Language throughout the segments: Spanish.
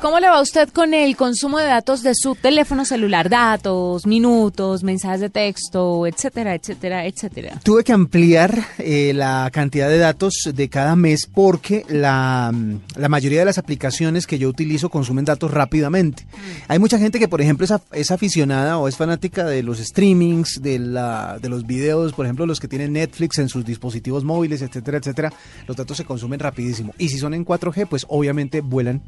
¿Cómo le va a usted con el consumo de datos de su teléfono celular? Datos, minutos, mensajes de texto, etcétera, etcétera, etcétera. Tuve que ampliar eh, la cantidad de datos de cada mes porque la, la, mayoría de las aplicaciones que yo utilizo consumen datos rápidamente. Mm. Hay mucha gente que, por ejemplo, es, es, aficionada o es fanática de los streamings, de, la, de los videos, por ejemplo, los que tienen Netflix en sus dispositivos móviles, etcétera, etcétera. Los datos se consumen rapidísimo. Y si son en 4G, pues obviamente vuelan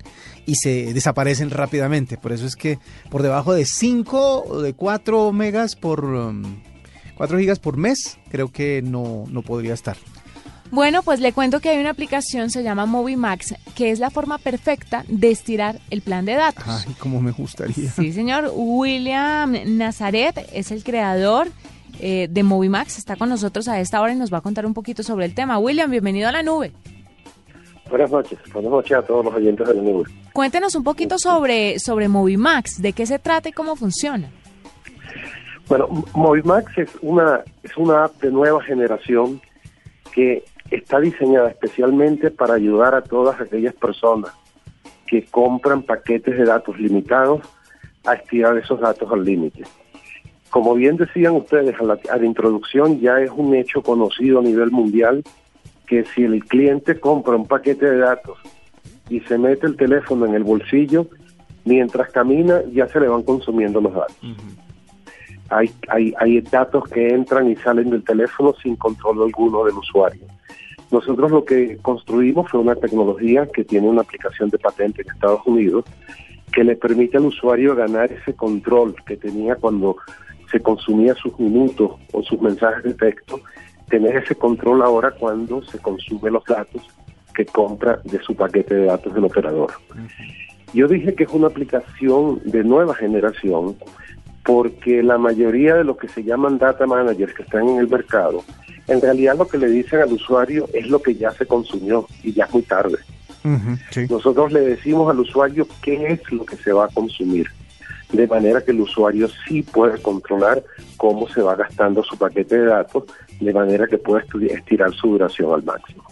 y se desaparecen rápidamente. Por eso es que por debajo de 5 o de 4 megas por 4 um, gigas por mes, creo que no, no podría estar. Bueno, pues le cuento que hay una aplicación, se llama Movimax, que es la forma perfecta de estirar el plan de datos. Ay, cómo me gustaría. Sí, señor. William Nazaret es el creador eh, de Movimax, está con nosotros a esta hora y nos va a contar un poquito sobre el tema. William, bienvenido a la nube. Buenas noches, buenas noches a todos los oyentes de la nube. Cuéntenos un poquito sobre, sobre Movimax, de qué se trata y cómo funciona. Bueno, Movimax es una, es una app de nueva generación que está diseñada especialmente para ayudar a todas aquellas personas que compran paquetes de datos limitados a estirar esos datos al límite. Como bien decían ustedes a la, a la introducción, ya es un hecho conocido a nivel mundial que si el cliente compra un paquete de datos y se mete el teléfono en el bolsillo, mientras camina ya se le van consumiendo los datos. hay, hay, hay datos que entran y salen del teléfono sin control alguno del usuario. Nosotros lo que construimos fue una tecnología que tiene una aplicación de patente en Estados Unidos que le permite al usuario ganar ese control que tenía cuando se consumía sus minutos o sus mensajes de texto tener ese control ahora cuando se consume los datos que compra de su paquete de datos del operador. Yo dije que es una aplicación de nueva generación porque la mayoría de los que se llaman data managers que están en el mercado, en realidad lo que le dicen al usuario es lo que ya se consumió y ya es muy tarde. Nosotros le decimos al usuario qué es lo que se va a consumir, de manera que el usuario sí puede controlar cómo se va gastando su paquete de datos de manera que pueda estirar su duración al máximo.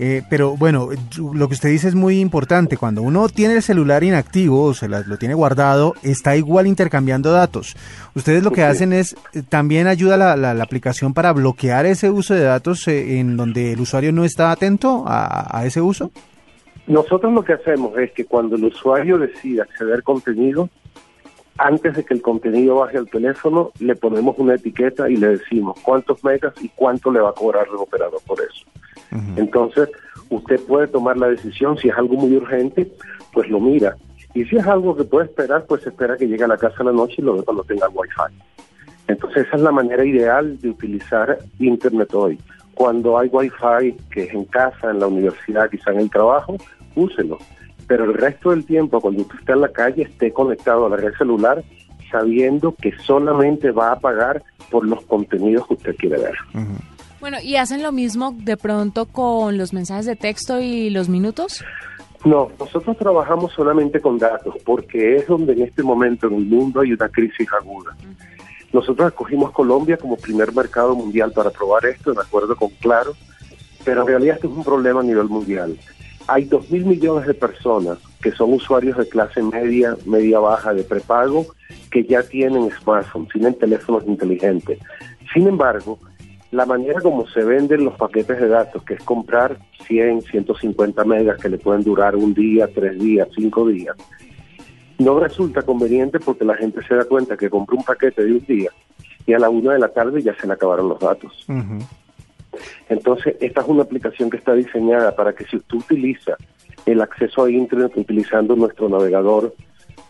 Eh, pero bueno, lo que usted dice es muy importante. Cuando uno tiene el celular inactivo, o se lo tiene guardado, está igual intercambiando datos. Ustedes lo que hacen es, eh, también ayuda la, la, aplicación para bloquear ese uso de datos eh, en donde el usuario no está atento a, a ese uso. Nosotros lo que hacemos es que cuando el usuario decide acceder contenido, antes de que el contenido baje al teléfono, le ponemos una etiqueta y le decimos cuántos megas y cuánto le va a cobrar el operador por eso. Entonces, usted puede tomar la decisión, si es algo muy urgente, pues lo mira. Y si es algo que puede esperar, pues espera que llegue a la casa a la noche y lo ve cuando tenga wifi. Entonces, esa es la manera ideal de utilizar Internet hoy. Cuando hay wifi, que es en casa, en la universidad, quizá en el trabajo, úselo pero el resto del tiempo, cuando usted está en la calle, esté conectado a la red celular, sabiendo que solamente va a pagar por los contenidos que usted quiere ver. Bueno, ¿y hacen lo mismo de pronto con los mensajes de texto y los minutos? No, nosotros trabajamos solamente con datos, porque es donde en este momento en el mundo hay una crisis aguda. Nosotros escogimos Colombia como primer mercado mundial para probar esto, de acuerdo con Claro, pero en realidad esto es un problema a nivel mundial hay dos mil millones de personas que son usuarios de clase media, media baja, de prepago, que ya tienen smartphones, tienen teléfonos inteligentes. Sin embargo, la manera como se venden los paquetes de datos, que es comprar 100, 150 megas que le pueden durar un día, tres días, cinco días, no resulta conveniente porque la gente se da cuenta que compra un paquete de un día y a la una de la tarde ya se le acabaron los datos. Entonces, esta es una aplicación que está diseñada para que si usted utiliza el acceso a Internet utilizando nuestro navegador,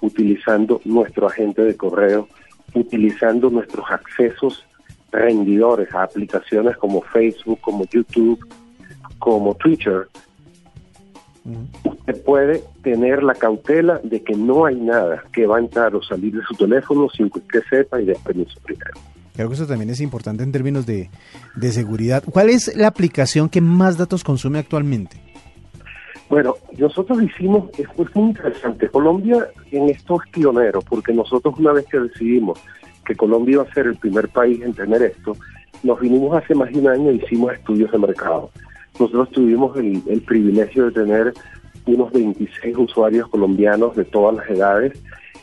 utilizando nuestro agente de correo, utilizando nuestros accesos rendidores a aplicaciones como Facebook, como YouTube, como Twitter, usted puede tener la cautela de que no hay nada que va a entrar o salir de su teléfono sin que usted sepa y de permiso primero. Creo que eso también es importante en términos de, seguridad. ¿Cuál es la aplicación que más datos consume actualmente? Bueno, nosotros hicimos, es muy interesante. Colombia en esto es pionero, porque nosotros una vez que decidimos que Colombia iba a ser el primer país en tener esto, nos vinimos hace más de un año e hicimos estudios de mercado. Nosotros tuvimos el, el privilegio de tener unos 26 usuarios colombianos de todas las edades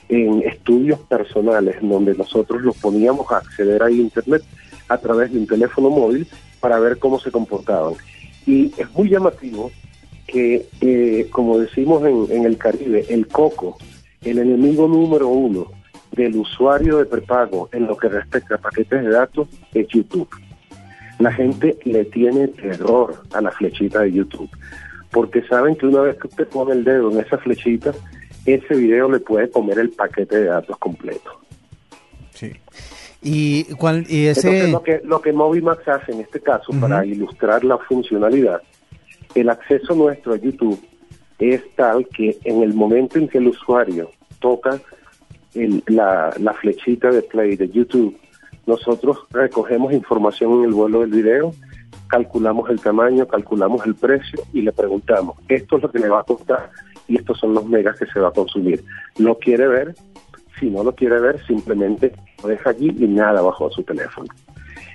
en estudios personales donde nosotros los poníamos a acceder a Internet a través de un teléfono móvil para ver cómo se comportaban. Y es muy llamativo que, eh, como decimos en, en el Caribe, el coco, el enemigo número uno del usuario de prepago en lo que respecta a paquetes de datos es YouTube. La gente le tiene terror a la flechita de YouTube, porque saben que una vez que usted pone el dedo en esa flechita, ese video le puede comer el paquete de datos completo. Sí. Y, cuál, y ese... lo que, lo que Movimax hace en este caso, para ilustrar la funcionalidad, el acceso nuestro a YouTube es tal que en el momento en que el usuario toca la, la flechita de play de YouTube, nosotros recogemos información en el vuelo del video, calculamos el tamaño, calculamos el precio y le preguntamos, esto es lo que le va a costar y estos son los megas que se va a consumir. ¿Lo quiere ver? Si no lo quiere ver, simplemente lo deja allí y nada bajo su teléfono.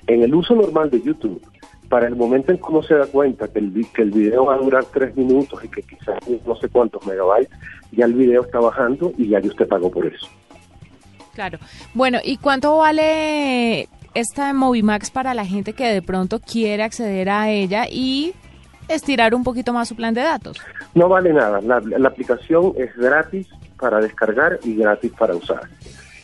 En el uso normal de YouTube, para el momento en uno se da cuenta que el, que el video va a durar tres minutos y que quizás no sé cuántos megabytes, ya el video está bajando y ya usted pagó por eso. Claro. Bueno, ¿y cuánto vale esta Movimax para la gente que de pronto quiere acceder a ella y estirar un poquito más su plan de datos? No vale nada. La, la aplicación es gratis para descargar y gratis para usar.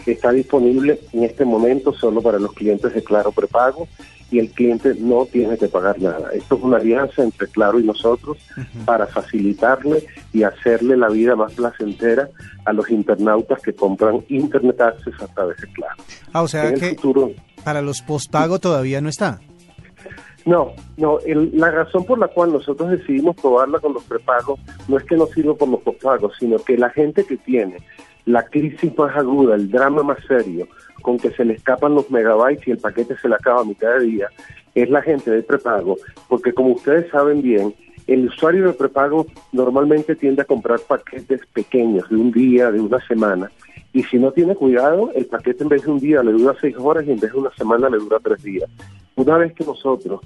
Está disponible en este momento solo para los clientes de Claro Prepago y el cliente no tiene que pagar nada. Esto es una alianza entre Claro y nosotros para facilitarle y hacerle la vida más placentera a los internautas que compran Internet Access a través de Claro. Ah, o sea que para los postpago todavía no está. No, no, la razón por la cual nosotros decidimos probarla con los prepagos no es que no sirva por los postpagos, sino que la gente que tiene la crisis más aguda, el drama más serio, con que se le escapan los megabytes y el paquete se le acaba a mitad de día, es la gente del prepago, porque como ustedes saben bien, el usuario de prepago normalmente tiende a comprar paquetes pequeños, de un día, de una semana, y si no tiene cuidado, el paquete en vez de un día le dura seis horas y en vez de una semana le dura tres días. Una vez que nosotros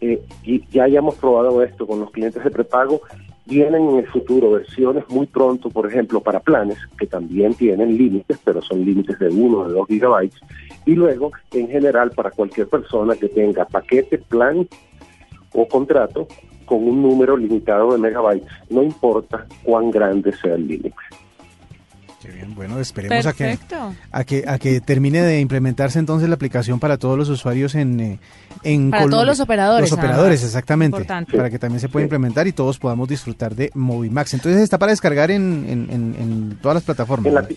eh, ya hayamos probado esto con los clientes de prepago, vienen en el futuro versiones muy pronto, por ejemplo, para planes que también tienen límites, pero son límites de 1 o de 2 gigabytes, y luego, en general, para cualquier persona que tenga paquete, plan o contrato con un número limitado de megabytes, no importa cuán grande sea el límite bien, bueno, esperemos a que, a que a que termine de implementarse entonces la aplicación para todos los usuarios en, eh, en para todos los operadores. Los operadores, exactamente. Para que también se pueda implementar y todos podamos disfrutar de Movimax. Entonces está para descargar en, en, todas las plataformas.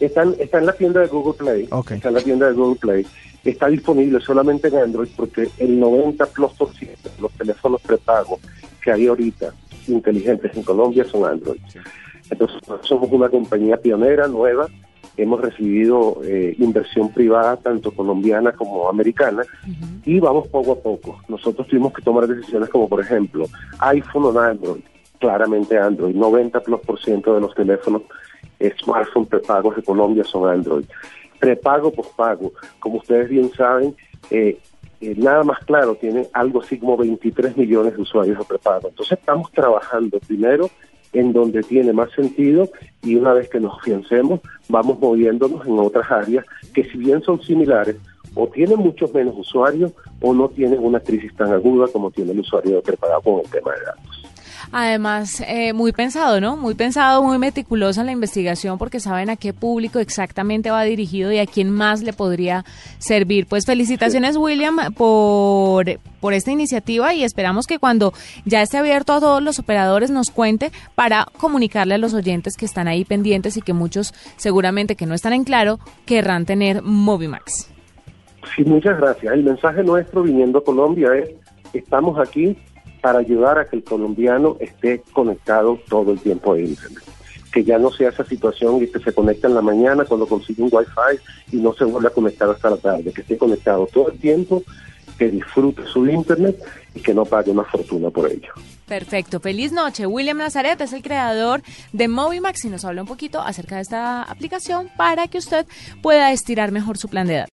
está, en, la tienda de Google Play. Está en la tienda de Google Play. Está disponible solamente en Android porque el 90 plus por ciento de los teléfonos prepago que hay ahorita inteligentes en Colombia son Android. Entonces, somos una compañía pionera, nueva, hemos recibido eh, inversión privada, tanto colombiana como americana, y vamos poco a poco. Nosotros tuvimos que tomar decisiones como, por ejemplo, iPhone o Android, claramente Android, 90 plus por ciento de los teléfonos smartphone prepagos de Colombia son Android. Prepago, pospago, como ustedes bien saben, eh, eh, nada más claro, tiene algo así como 23 millones de usuarios de prepago. Entonces estamos trabajando primero en donde tiene más sentido y una vez que nos afiancemos vamos moviéndonos en otras áreas que si bien son similares o tienen muchos menos usuarios o no tienen una crisis tan aguda como tiene el usuario de preparado con el tema de datos. Además, eh, muy pensado, ¿no? Muy pensado, muy meticulosa la investigación porque saben a qué público exactamente va dirigido y a quién más le podría servir. Pues felicitaciones, William, por, por esta iniciativa y esperamos que cuando ya esté abierto a todos los operadores nos cuente para comunicarle a los oyentes que están ahí pendientes y que muchos seguramente que no están en claro querrán tener Movimax. Sí, muchas gracias. El mensaje nuestro viniendo a Colombia es, estamos aquí para ayudar a que el colombiano esté conectado todo el tiempo a Internet. Que ya no sea esa situación y que se conecta en la mañana cuando consigue un Wi-Fi y no se vuelva a conectar hasta la tarde, que esté conectado todo el tiempo, que disfrute su Internet y que no pague una fortuna por ello. Perfecto, feliz noche. William Nazaret es el creador de Movimax y nos habla un poquito acerca de esta aplicación para que usted pueda estirar mejor su plan de datos.